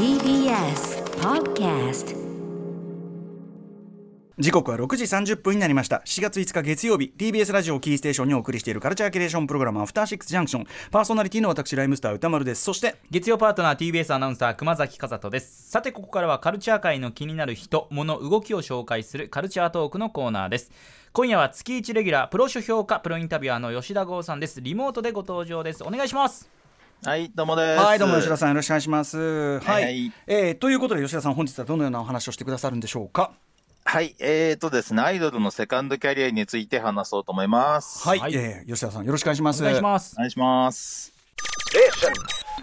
TBS Podcast 時刻は6時30分になりました。7月5日月曜日 TBS ラジオキーステーションにお送りしているカルチャーキュレーションプログラムアフターシックスジャンクション。パーソナリティの私ライムスター歌丸です。そして月曜パートナー TBS アナウンサー熊崎和人です。さてここからはカルチャー界の気になる人物動きを紹介するカルチャートークのコーナーです。今夜は月1レギュラープロ書評家プロインタビュアーの吉田剛さんです。リモートでご登場です。お願いします。はい、どうもです。はいどうも吉田さんよろしくお願いします。はい、はい。はいえーということで吉田さん本日はどのようなお話をしてくださるんでしょうか？はい、えーとですね、アイドルのセカンドキャリアについて話そうと思います。はい、はい。えー吉田さんよろしくお願いします。お願いします。お願いします。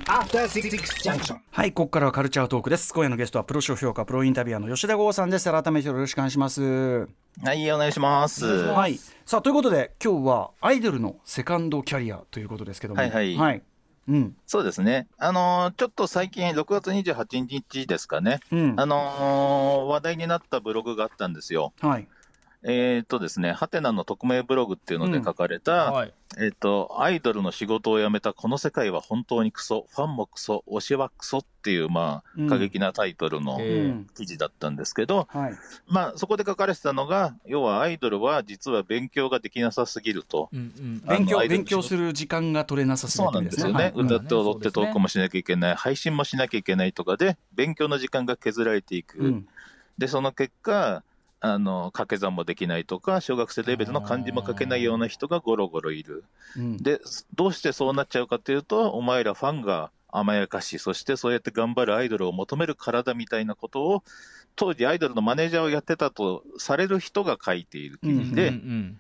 Six Junction. はいここからはカルチャートークです。今夜のゲストはプロ書評価プロインタビュアーの吉田剛さんです。改めてよろしくお願いします。はい、お願いします。はい。さあということで今日はアイドルのセカンドキャリアということですけども。はいはい。はいうんそうですね。あのーちょっと最近、6月28日ですかね。うんあのー話題になったブログがあったんですよ。はいえーとですね、ハテナの匿名ブログっていうので書かれた、はい。えっ、と、アイドルの仕事を辞めたこの世界は本当にクソ、ファンもクソ、推しはクソっていう、まうん。あ、過激なタイトルのえー。うん記事だったんですけど、はい。まあ、そこで書かれてたのが、要はアイドルは実は勉強ができなさすぎると。うんうん。勉強勉強する時間が取れなさすぎそうるなんですよね。はい。歌って踊ってトークもしなきゃいけない、配信もしなきゃいけないとかで、勉強の時間が削られていく。うん。で、その結果、あの、掛け算もできないとか、小学生レベルの漢字も書けないような人がゴロゴロいる。うん。で、どうしてそうなっちゃうかというと、お前らファンが甘やかし、そしてそうやって頑張るアイドルを求める体みたいなことを、当時アイドルのマネージャーをやってたとされる人が書いている記事で、うんうん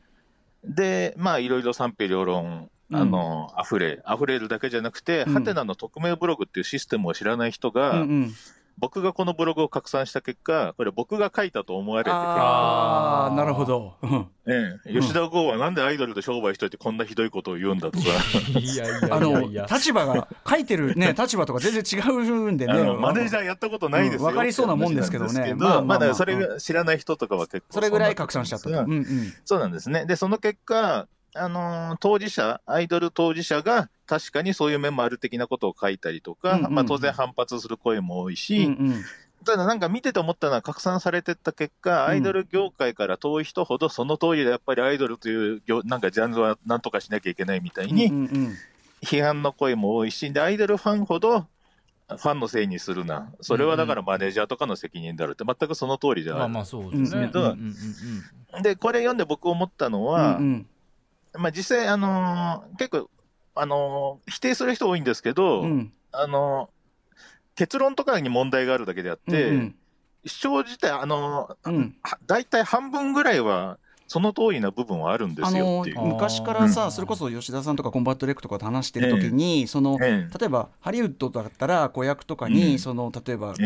で、まあ、いろいろ賛否両論、あの、溢れ、溢れるだけじゃなくて、うん。ハテナの匿名ブログっていうシステムを知らない人が、うんうん僕がこのブログを拡散した結果、これ僕が書いたと思われてて、ああなるほど。うん。ええ、吉田剛はなんでアイドルと商売しといてこんなひどいことを言うんだとか、いやいやいやあの立場が書いてるね 立場とか全然違うんでね。マネージャーやったことないですよ、うんわかりそうなもんですけどね。まあまだそれが知らない人とかは結構。それぐらい拡散しちゃったうん。そうなんですね。で、その結果、あのー当事者、アイドル当事者が確かにそういう面もある的なことを書いたりとか、うんうんまあ当然反発する声も多いし、うんうん。ただなんか見てて思ったのは拡散されてった結果、アイドル業界から遠い人ほどその通りでやっぱりアイドルという業なんかジャンルはなんとかしなきゃいけないみたいうんに批判の声も多いし、で、アイドルファンほどファンのせいにするな。それはだからマネージャーとかの責任だろうって全くその通りじゃない。まあまあそうですね。で、これ読んで僕思ったのうんは、うんまあ実際、あのー結構、あのー否定する人多いんですけど、うん。あのー結論とかに問題があるだけであって、うん主張自体、あのーうん。は大体半分ぐらいはその通りな部分はあるんですよっていう。昔からさ、うん。それこそ吉田さんとかコンバット REC とかと話してる時に、そのええ例えばハリウッドだったら子役とかに、うん。その例えば、え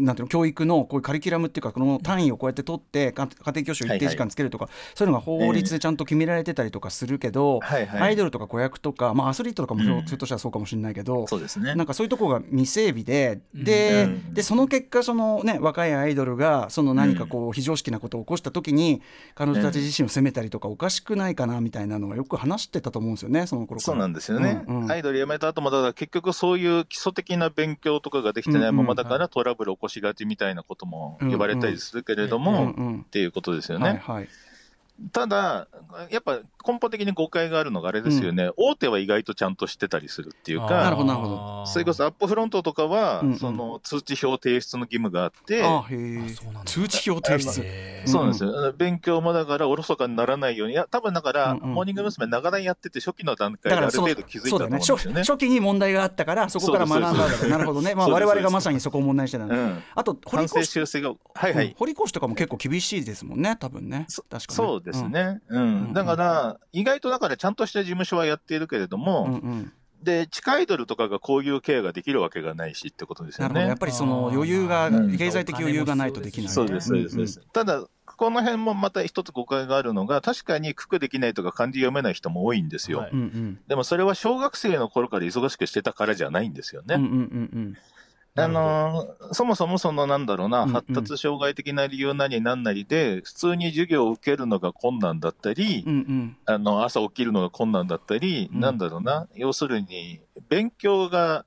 なんていうの教育のこういうカリキュラムっていうかこの単位をこうやって取ってか家庭教師を一定時間つけるとか、そういうのが法律でちゃんと決められてたりとかするけど、はいはい。アイドルとか子役とか、まあ、アスリートとかもひょっとしたらそうかもしれないけど、そうですね。なんかそういうところが未整備で、で,、うん。でその結果その、ね、若いアイドルがその何かこう非常識なことを起こした時に彼女たち自身を責めたりとかおかしくないかなみたいなのはよく話してたと思うんですよねその頃から。そうなんですよね、うんうん。アイドル辞めた後も、だから結局そういう基礎的な勉強とかができてないままだからトラブル起こしがちみたいなことも言われたりするけれども、うんっうん。ていうことですよね。はいはい。ただ、やっぱ根本的に誤解があるのがあれですよね、大手は意外とちゃんと知ってたりするっていうか、なるほどなるほど。それこそアップフロントとかは、うんうん。その通知表提出の義務があって、あ通知表提出。そうなんですよ、勉強もだからおろそかにならないように、いや、多分だから、うんうん。モーニング娘。長年やってて、初期の段階であるだからその程度気づいたんですよね。初期に問題があったからそこから学んだわけだなるほどね、まあ、我々がまさにそこを問題にしてたんだ、うん。あと堀反省越修正が、はいはい。うん。堀越とかも結構厳しいですもんね多分ね。そ確かにそうですね、うんうん。だから、意外とだからちゃんとした事務所はやっているけれども、うんうんで、地下アイドルとかがこういうケアができるわけがないしってことですよね。なるほどやっぱりその余裕がうん経済的余裕がないとできないそうです、そうです、そうです。ただ、この辺もまた一つ誤解があるのが、確かに九九できないとか漢字読めない人も多いんですよ。はいでもそれは小学生の頃から忙しくしてたからじゃないんですよね。うんうんうんうんあのーそもそもそのなんだろうな、うんうん。発達障害的な理由なりなんなりで、普通に授業を受けるのが困難だったり、うんうん。あの朝起きるのが困難だったり、うん。なんだろうな、要するに、勉強が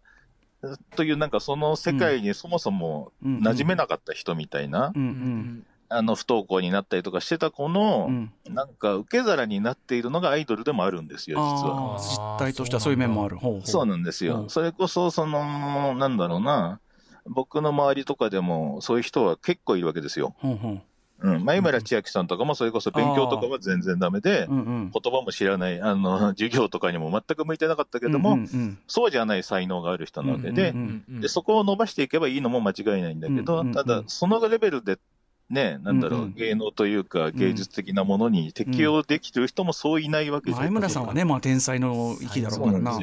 というなんかその世界にそもそもうん。馴染めなかった人みたいな、うんうんあの不登校になったりとかしてた子うの、ん。なんか受け皿になっているのがアイドルでもあるんですよ、実は。実態としてはそういう面もある。そうなんですよ。うん。それこそ、その、なんだろうな、僕の周りとかでもそういう人は結構いるわけですよ。ほうほう。うん。前村千秋さんとかもそれこそ勉強とかは全然ダメで、うんうん言葉も知らない、あの、授業とかにも全く向いてなかったけども、うんうんそうじゃない才能がある人なわけで、うんうんで、そこを伸ばしていけばいいのも間違いないんだけど、うんうんうん。ただ、そのレベルで、ね、なんだろう、うんうん芸能というか芸術的なものに適応できてる人もそういないわけじゃ前村さんはね、まあ、天才の域だろうからな。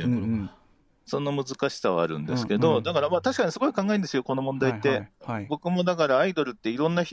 その難しさはあるんですけど、うんうん。だからまあ確かにすごい考えるんですよ、この問題って。はいはいはい僕もだからアイドルっていろんな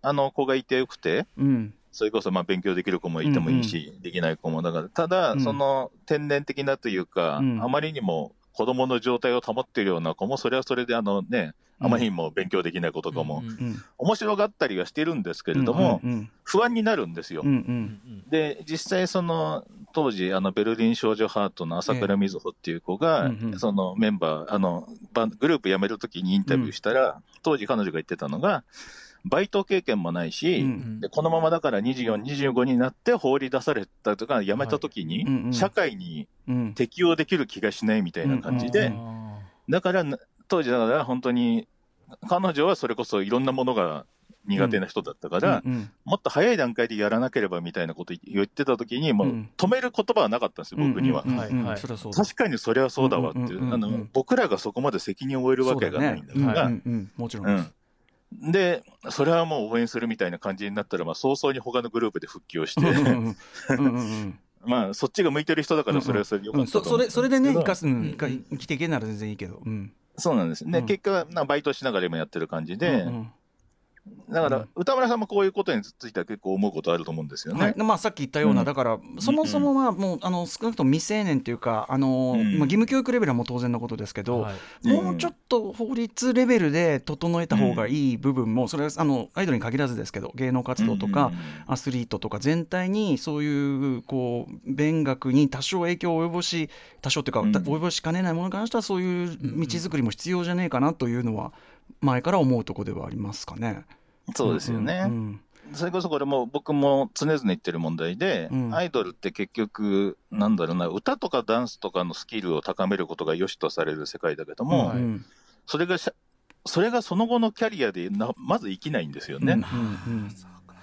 あの子がいてよくて、うん。それこそまあ勉強できる子もいてもいいし、できない子も。だから、ただ、うん。その天然的なというか、うん。あまりにも子供の状態を保っているような子も、それはそれであのね、あまりにも勉強できない子とかも、うん面白がったりはしてるんですけれども、うん不安になるんですよ。うんうん。で、実際その、当時、あの、ベルリン少女ハートの朝倉瑞穂っていう子が、そのメンバー、あの、バングループ辞めるときにインタビューしたら、当時彼女が言ってたのが、バイト経験もないし、うん。でこのままだから24、25になって放り出されたとか、辞めたときに、うんうん。社会にうん。適応できる気がしないみたいな感じで、うん。だから、な当時だから本当に、彼女はそれこそいろんなものが苦手な人だったから、うんもっと早い段階でやらなければみたいなこと言ってた時に、もううん止める言葉はなかったんですよ、僕には。うんうん。は。い確かにそれはそうだわっていう、うんうんうんうん。あの僕らがそこまで責任を負えるわけがないんだから、もちろんうん。で、それはもう応援するみたいな感じになったら、まあ、早々に他のグループで復帰をしうんうんて、うんうんうん。まあ、そっちが向いてる人だから、それはそれでよかうんったそそれそれでね生かすすうん生きていけるなら全然いいけど。うんそうなんです。ね、うん。結果はなバイトしながら今やってる感じで、うんうんだから、うん。歌村さんもこういうことについては結構思うことあると思うんですよね。はい。まあ、さっき言ったような、うん。だから、そもそもはもう、あの少なくとも未成年というか、あのうん。まあ、義務教育レベルはもう当然のことですけど、はい。もうちょっと法律レベルで整えた方がいい部分も、それはあのアイドルに限らずですけど、芸能活動とか、アスリートとか全体にそういうこう勉学に多少影響を及ぼし多少というか、うん。及ぼしかねないものに関してはそういう道作りも必要じゃねえかなというのは前から思うところではありますかね。そうですよね。うんそれこそこれも僕も常々言ってる問題で、うんアイドルって結局、なんだろうな、歌とかダンスとかのスキルを高めることが良しとされる世界だけども、それがしゃそれがその後のキャリアでなまず生きないんですよね。うんうん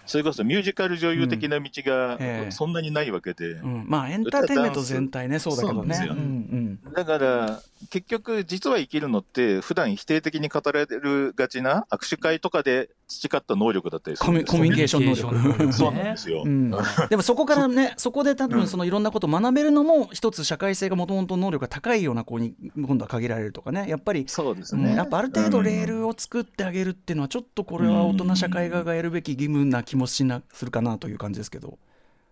それこそミュージカル女優的な道がええ。そんなにないわけで、うん。まあエンターテインメント全体ねそうだけどね。そうなんうんだから結局実は生きるのって普段否定的に語られるがちな握手会とかで培った能力だったりすコミるコミュニケーション能力。そうなんですよ。うん、でもそこからね そこで多分そのいろんなことを学べるのも一つ社会性がもともと能力が高いような子に今度は限られるとかね。やっぱり、そうですね。うん。やっぱある程度レールを作ってあげるっていうのはちょっとこれは大人社会側がやるべき義務な気もしなするかなという感じですけど。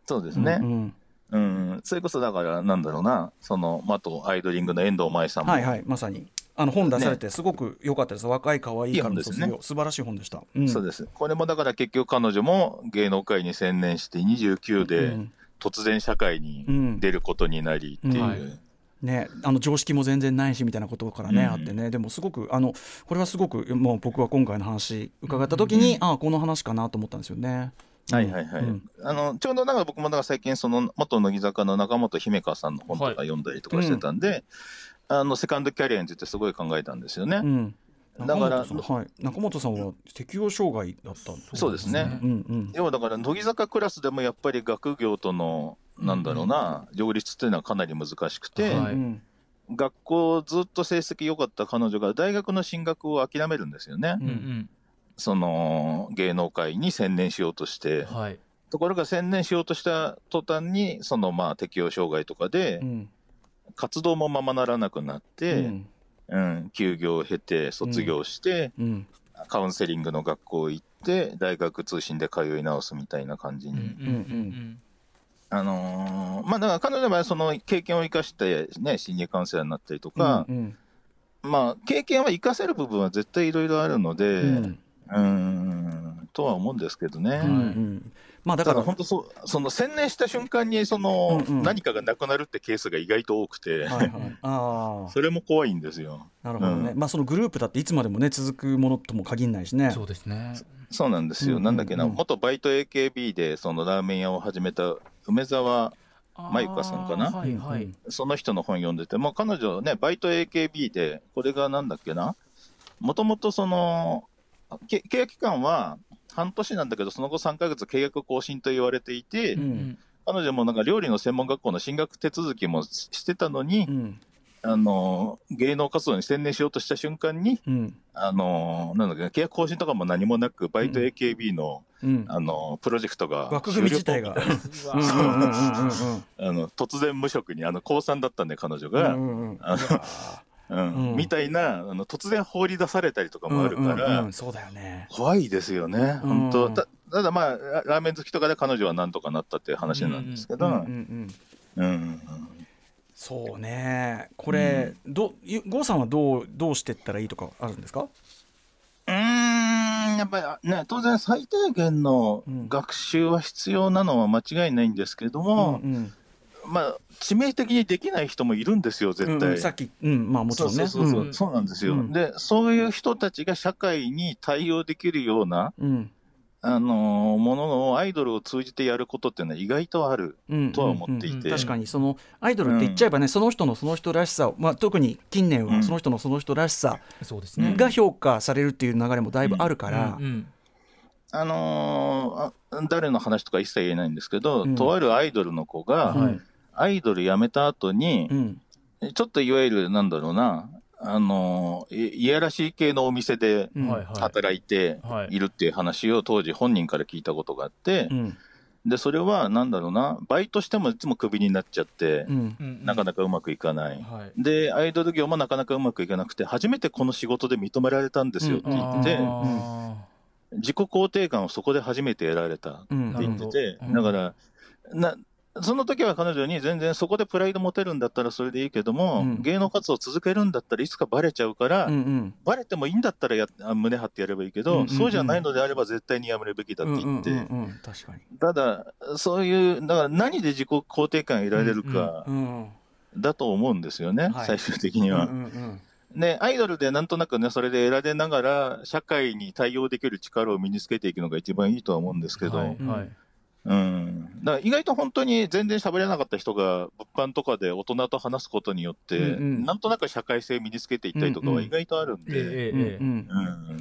そうですね。うんうん、それこそだから、なんだろうな、その、まああとアイドリングの遠藤舞さんも、はいはいまさに。あの本出されてすごく良かったです、若い可愛いからの卒業、いい本ですね。素晴らしい本でした。うん。そうです。これもだから結局彼女も芸能界に専念して29うでん。突然社会にうん。出ることになりっていう。うんはいね、あの常識も全然ないしみたいなことからね、うんあってね。でもすごくあのこれはすごくもう僕は今回の話伺った時に、ああこの話かなと思ったんですよね。はいはいはい。うん。あの、ちょうどだから僕もだから最近その元乃木坂の中本姫香さんの本とか読んだりとかしてたんで、あの、セカンドキャリアについてすごい考えたんですよね。うん。だから中本さんはい、中本さんは適応障害だったんですそうですね。うんうん。要はだから乃木坂クラスでもやっぱり学業との、なんだろうな、両立っていうのはかなり難しくて、はい。うん。学校ずっと成績良かった彼女が大学の進学を諦めるんですよね。うんうん。その芸能界に専念しようとして。うん、はい。ところが専念しようとした途端に、そのまあ適応障害とかでう、ん。活動もままならなくなっうて、ん。うん、休業を経て、卒業して、うん。カウンセリングの学校行って、大学通信で通い直すみたいな感じに。うんうんあのーまあだから彼女の場合はその経験を生かしてね、心理カウンセラーになったりとか、うんまあ経験は生かせる部分は絶対いろいろあるので、うん。うん、とは思うんですけどね。うんうん。まあだから本当そう、その専念した瞬間にその、うんうん。何かがなくなるってケースが意外と多くて、はいはい、ああそれも怖いんですよ。なるほどね、うん。まあそのグループだっていつまでもね続くものとも限らないしね。そうですね。そうなんですよ。うんなんだっけな、うん元バイト AKB でそのラーメン屋を始めた梅沢、マイカさんかな？はいはい、うんその人の本読んでて、もう彼女ね、バイト AKB で、これがなんだっけな、もともとその、け契約期間は半年なんだけど、その後3ヶ月契約更新と言われていて、うん。うん彼女もなんか料理の専門学校の進学手続きもししてたのに、うん。あの芸能活動に専念しようとした瞬間に、うん。あのなんだっけな契約更新とかも何もなく、バイト AKB の,、うん。あのプロジェクトが枠組み自体が。突然無職に、あの高3だったんで、彼女が。みたいなあの突然放り出されたりとかもあるから、うんうんうんそうだよね。怖いですよね、うん。本当。たただまあララーメン好きとかで彼女はなんとかなったっていう話なんですけど、ううんんうん。うんうんそうね。これ、どゆ郷さんはどうどうしてったらいいとかあるんですか？やっぱりね当然最低限のうん。学習は必要なのは間違いないんですけども、うんうん。まあ致命的にできない人もいるんですよ絶対。うんうんさっき、うん、まあもちろんね。そうそうそう、うん。そうなんですよ、うん。でそういう人たちが社会に対応できるようなうんあのーものをアイドルを通じてやることっていうのは意外とある。うん。とは思っていて。うんうん確かにそのアイドルって言っちゃえばね、その人のその人らしさを、まあ、特に近年はその人のその人らしさそうですね。が評価されるっていう流れもだいぶあるから。う、ん。あのーあ誰の話とか一切言えないんですけど、うん。とあるアイドルの子が、はい。アイドル辞めた後にう、ん。ちょっといわゆるなんだろうな、あのーいいやらしい系のお店で働いてはい。いるっていう話を当時本人から聞いたことがあってう、ん。で、それはなんだろうな、バイトしてもいつもクビになっちゃってう、ん。うんなかなかうまくいかない。はい。で、アイドル業もなかなかうまくいかなくて、初めてこの仕事で認められたんですよって言って自己肯定感をそこで初めて得られたって言ってて、うん。だから、な、その時は彼女に全然そこでプライド持てるんだったらそれでいいけども、うん。芸能活動を続けるんだったらいつかバレちゃうから、うんうん。バレてもいいんだったらやあ胸張ってやればいいけど、うんうんうん。そうじゃないのであれば絶対にやめるべきだって言って、うんうんうんうん。確かに、ただ、そういう、だから何で自己肯定感を得られるかうんだと思うんですよね、はい。最終的には。うんうんね、アイドルでなんとなくね、それで得られながら、社会に対応できる力を身につけていくのが一番いいとは思うんですけど、はい。はいうん。だから意外と本当に全然喋れなかった人が、物販とかで大人と話すことによって、うんうん。なんとなく社会性身につけていったりとかは意外とあるんで、ええええうん。うんうん。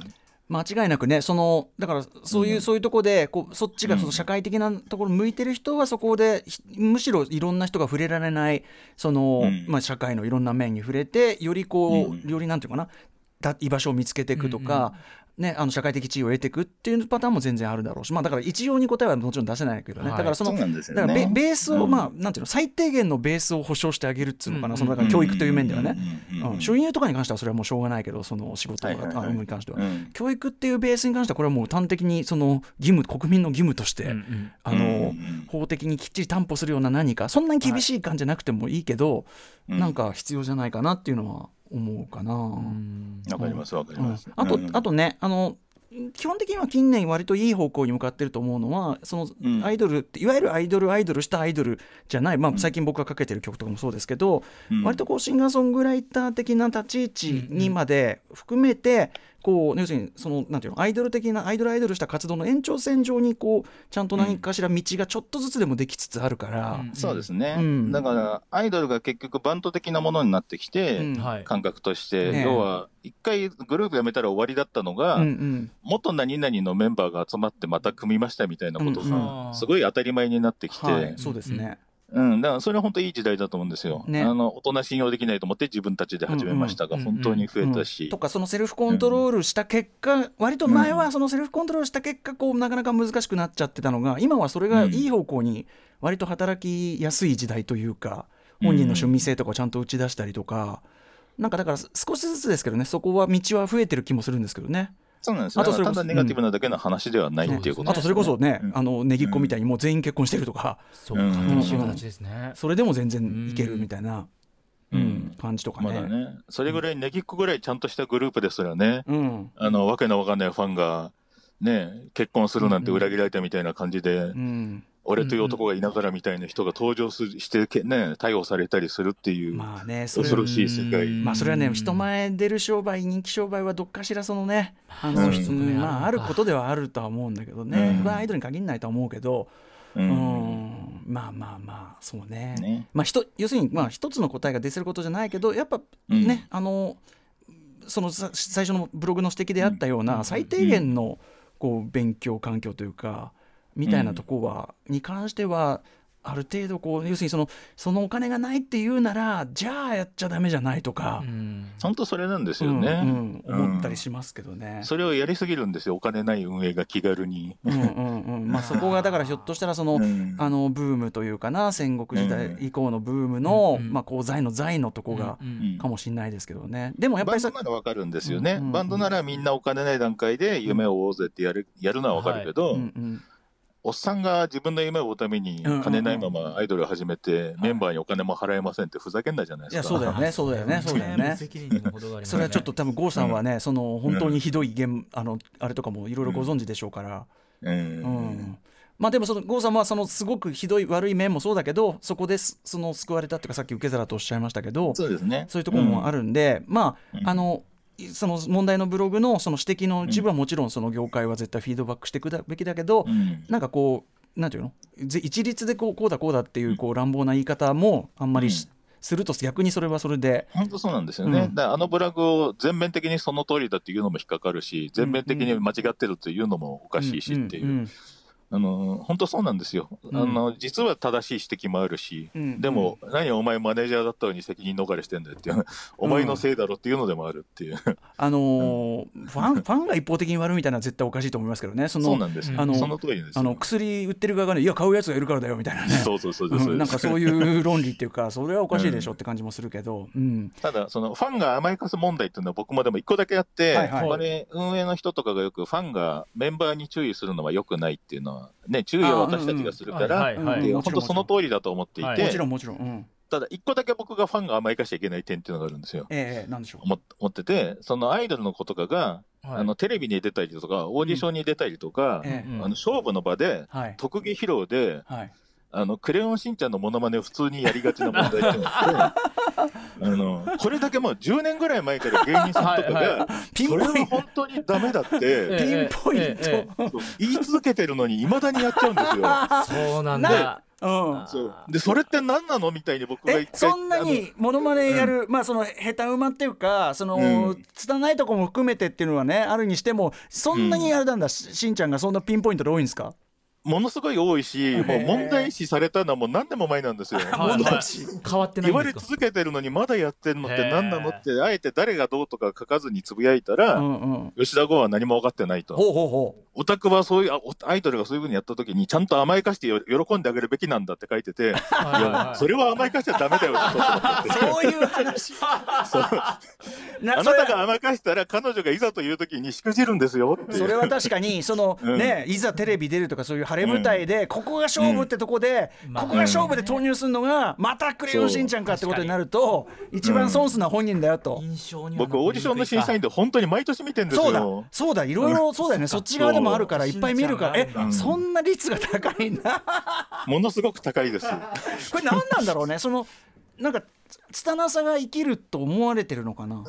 間違いなくねそのだからそういう、うん。そういうとこでこうそっちがその社会的なところ向いてる人はそこでひむしろいろんな人が触れられないその、うん。まあ、社会のいろんな面に触れてよりこう、うん。よりなんていうかなだ居場所を見つけていくとか、ね、あの社会的地位を得ていくっていうパターンも全然あるだろうし、まあ、だから一様に答えはもちろん出せないけどね、はい。だからそのそうなんですよだからベね。ベースを、うん。まあなんていうの最低限のベースを保障してあげるっていうのかな、うんそのだから教育という面ではね、うん収入とかに関してはそれはもうしょうがないけどその仕事が、はいはいに関しては、うん教育っていうベースに関してはこれはもう端的にその義務国民の義務として、うんうんあの法的にきっちり担保するような何かそんなに厳しい感じじゃなくてもいいけど、うんなんか必要じゃないかなっていうのは思うかな。うん。わかりますわかりうん。ます。あとうん。あとねあの基本的には近年割といい方向に向かってると思うのはそのうん。アイドルっていわゆるアイドルアイドルしたアイドルじゃない、まあ、最近僕がかけてる曲とかもそうですけど、うん。割とこうシンガーソングライター的な立ち位置にまで含めて、こう要するにそのなんていうのアイドル的なアイドルアイドルした活動の延長線上にこうちゃんと何かしら道がちょっとずつでもできつつあるから、うん。そうですね、うん。だからアイドルが結局バンド的なものになってきて、うん。はい。感覚として、ねえ。要は一回グループ辞めたら終わりだったのが、うんうん。元何々のメンバーが集まってまた組みましたみたいなことうんが、すごい当たり前になってきて、はい、そうですね。うん、だからそれは本当いい時代だと思うんですよ。ね。あの大人信用できないと思って自分たちで始めましたが、うんうん本当に増えたし、うんとかそのセルフコントロールした結果、割と前はそのセルフコントロールした結果こうなかなか難しくなっちゃってたのが今はそれがいい方向に割と働きやすい時代というか、本人の趣味性とかをちゃんと打ち出したりとか、なんかだから少しずつですけどねそこは道は増えてる気もするんですけどね。そうなんですよ。あとそれこそただネガティブなだけの話ではないっていうことあとそれこそね、うん。あのネギっ子みたいにもう全員結婚してるとか、そうい形ですね。それでも全然いけるみたいな、うん。うん。感じとかね。まだね、それぐらいネギっ子ぐらいちゃんとしたグループですらね、うん。あの、わけのわかんないファンが、ね、結婚するなんて裏切られたみたいな感じで、うん俺という男がいながらみたいな人が登場するしてけ、ね、逮捕されたりするっていう、まあねそれ恐ろしい世界。まあそれはね人前前出る商売人気商売はどっかしらそのねあの、うんうん。まああることではあるとは思うんだけどね、うん。まあアイドルに限らないとは思うけど、ううん。ん、まあまあまあそうね。ね。まあひと要するにまあ一つの答えが出せることじゃないけどやっぱうん。ね、あのそのさ最初のブログの指摘であったような最低限のこう勉強環境というかみたいなとこは、に関してはある程度こう要するにそのそのお金がないっていうならじゃあやっちゃダメじゃないとか、うん。本当それなんですうんよね、うんうん思ったりしますけどね。それをやりすぎるんですよ、お金ない運営が気軽に。うんうんうん。まあ、そこがだからひょっとしたらその、うん。あのブームというかな戦国時代以降のブームの、うんまあ、こう財の財のとこがうんうん。かもしれないですけどね。でもやっぱバンりさドならわかるんですよね、うんうんバンドならみんなお金ない段階で夢を追おうぜってやるやるのはわかるけど、うんうんおっさんが自分の夢を追うために金ないままアイドルを始めて、メンバーにお金も払えませんってふざけんなじゃないいですか。やそうだよね。そうだよね。そうだよね。それはちょっと多分郷さんはね、その本当にひどい現あのあれとかもいろいろご存知でしょうから、うん。うん。まあでもその郷さんはそのすごくひどい悪い面もそうだけどそこですその救われたっていうかさっき受け皿とおっしゃいましたけどそうですね。そういうところもある。るんで、まあ、うん。あのその問題のブログのその指摘の一部はもちろんその業界は絶対フィードバックしていくべきだけど、うんなんかこうなんていうの？ぜ一律でこうこうだこうだっていうこう乱暴な言い方もあんまりし、すると逆にそれはそれで。本当そうなんですよね。うんだあのブラグを全面的にその通りだっていうのも引っかかるし、全面的に間違ってるっていうのもおかしいしっていう。んんあの本当そうなんですよ、ん。あの実は正しい指摘もあるし、うん。でも、何お前マネージャーだったのに責任逃れしてんだよっていう、お前のせいだろっていうのでもあるっていう、あのーファンファンが一方的に悪いみたいなのは絶対おかしいと思いますけどね。そのそうなんですよ、あのその通りですよ。あの薬売ってる側がねいや買うやつがいるからだよみたいなね。そうそうそうそうなんかそういう論理っていうかそれはおかしいでしょって感じもするけど、うん。ただ、そのファンが甘やかす問題っていうのは僕もでも一個だけあって、はいはい。運営の人とかがよくファンがメンバーに注意するのは良くないっていうのは、ね、注意は私たちがするから、本当その通りだと思っていて、はい。もちろんもちろん、うん、ただ一個だけ僕がファンが甘やかしちゃいけない点っていうのがあるんですよ。ええなんでしょう。思ってて、そのアイドルの子とかが、はい。あのテレビに出たりとか、オーディションに出たりとか、ええうん。あの勝負の場ではい。特技披露で、はいあのクレヨンしんちゃんのモノマネを普通にやりがちな問題っていうのがあって、あのこれだけもう10年ぐらい前から芸人さんとかが、それピンポインは本当にダメだってえピンポイント、言い続けてるのに、いまだにやっちゃうんですよ。そうなんなだうん。そう。でそれって何なのみたいに僕がえ一回そんなにモノマネやる、まあその下手馬っていうかその、うん。拙いとこも含めてっていうのはねあるにしてもそんなにあれなんだ、ししんちゃんがそんなピンポイントで多いんですか？ものすごい多いし、もう問題視されたのはもう何年も前なんですよ。はい。はい変わってない言われんですか？続けてるのにまだやってるのって何なのって、あえて誰がどうとか書かずにつぶやいたうら、んうん。吉田剛は何も分かってないと。ほうほうほう。オタクはそういう、アイドルがそういうふうにやった時に、ちゃんと甘やかしてよ喜んであげるべきなんだって書いてて、いはいはい。やはいそれは甘やかしちゃダメだよ。そういう話。あなたが甘やかしたら彼女がいざという時にしくじるんですよ。それは確かにその、うん。ねいざテレビ出るとかそういう晴れ舞台で、ここが勝負ってとこで、うん。ここが勝負で投入するのが、またクレヨンしんちゃんかってことになると一番損すのは本人だよと。僕、オーディションの審査員で本当に毎年見てんですそうだ。よ。そうだ。いろいろそうだよね。そっち側でもあるからいっぱい見るから。えそんな率が高いんだものすごく高いです。これ何なんだろうね。そのなんかつ拙さが生きると思われてるのかな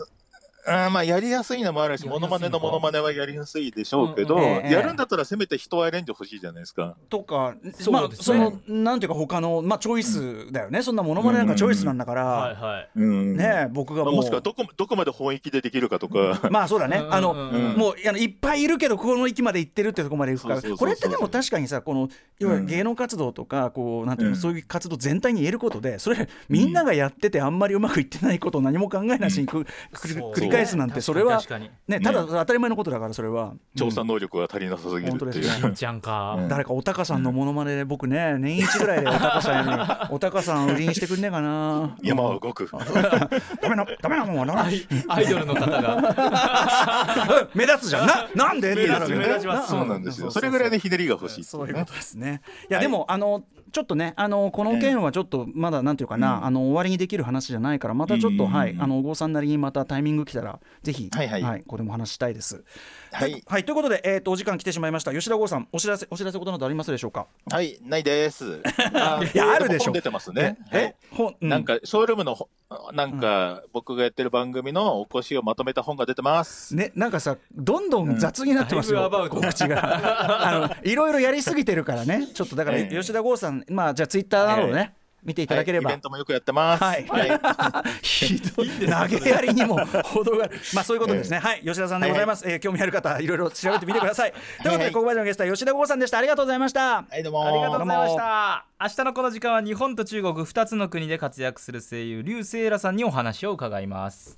あーまあやりやすいのもあるし、やりやすいのか。モノマネのモノマネはやりやすいでしょうけど、うんうん。ええ。やるんだったらせめて人をアレンジ欲しいじゃないですか。とかそうまあそのなんていうか他のまあチョイスだよね。そんなものまねなんかチョイスなんだから、ね僕がもう、まあもしくはどこどこまで本域でできるかとか。まあそうだね、あの、うんうん。もうあのいっぱいいるけどこの域まで行ってるってとこまで行くからこれってでも確かにさこの要は芸能活動とかこうなんていうの、うん。そういう活動全体に言えることでそれみんながやっててあんまりうまくいってないことを何も考えなしにく、くりそう。繰り返すなんてそれは確かに。ねただ当たり前のことだからそれは。調査能力が足りなさすぎるっていう。本当ですしんちゃんか。うん。誰かおたかさんのモノマネで僕ね年一ぐらいでおたかさんに おたかさん売りにしてくんねえかな。山は動く。ダメなダメなもんはな。アイドルの方が。目立つじゃん。ななんで？ってなるわけね。目立つ目立ちます。そうなんですよ。それぐらいでひねりが欲しいそういうねことですね。いや、はい。でもあのちょっとねあのこの件はちょっとまだなんていうかな、うん。あの終わりにできる話じゃないからまたちょっと、うん。はいあの郷さんなりにまたタイミング来たからぜひ、はいはい。ここでもお話ししたいです。はい。はい、ということで、えー、とお時間来てしまいました。吉田剛さんお知らせお知らせことなどありますでしょうか？はい、ないです。あいやあるでしょ本出てますね。はえい。ほうなんか、ショールームのほ、なんか、僕がやってる番組のお越しをまとめた本が出てます。ね、なんかさどんどん雑になってますよ、だいぶアバウト。告知が。あのいろいろやりすぎてるからね。ちょっとだからええ。吉田剛さんまあじゃあツイッターなどをね、見ていただければ、はいイベントもよくやってます。はい。ひどい投げやりにも程がある。まあそういうことですね、はい吉田さんでございます、えー興味ある方いろいろ調べてみてください。ということでここまでのゲストは吉田剛さんでした。ありがとうございました。はい、どうも。ありがとうございました。明日のこの時間は日本と中国2つの国で活躍する声優劉聖羅さんにお話を伺います。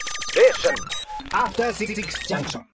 After Six Junction.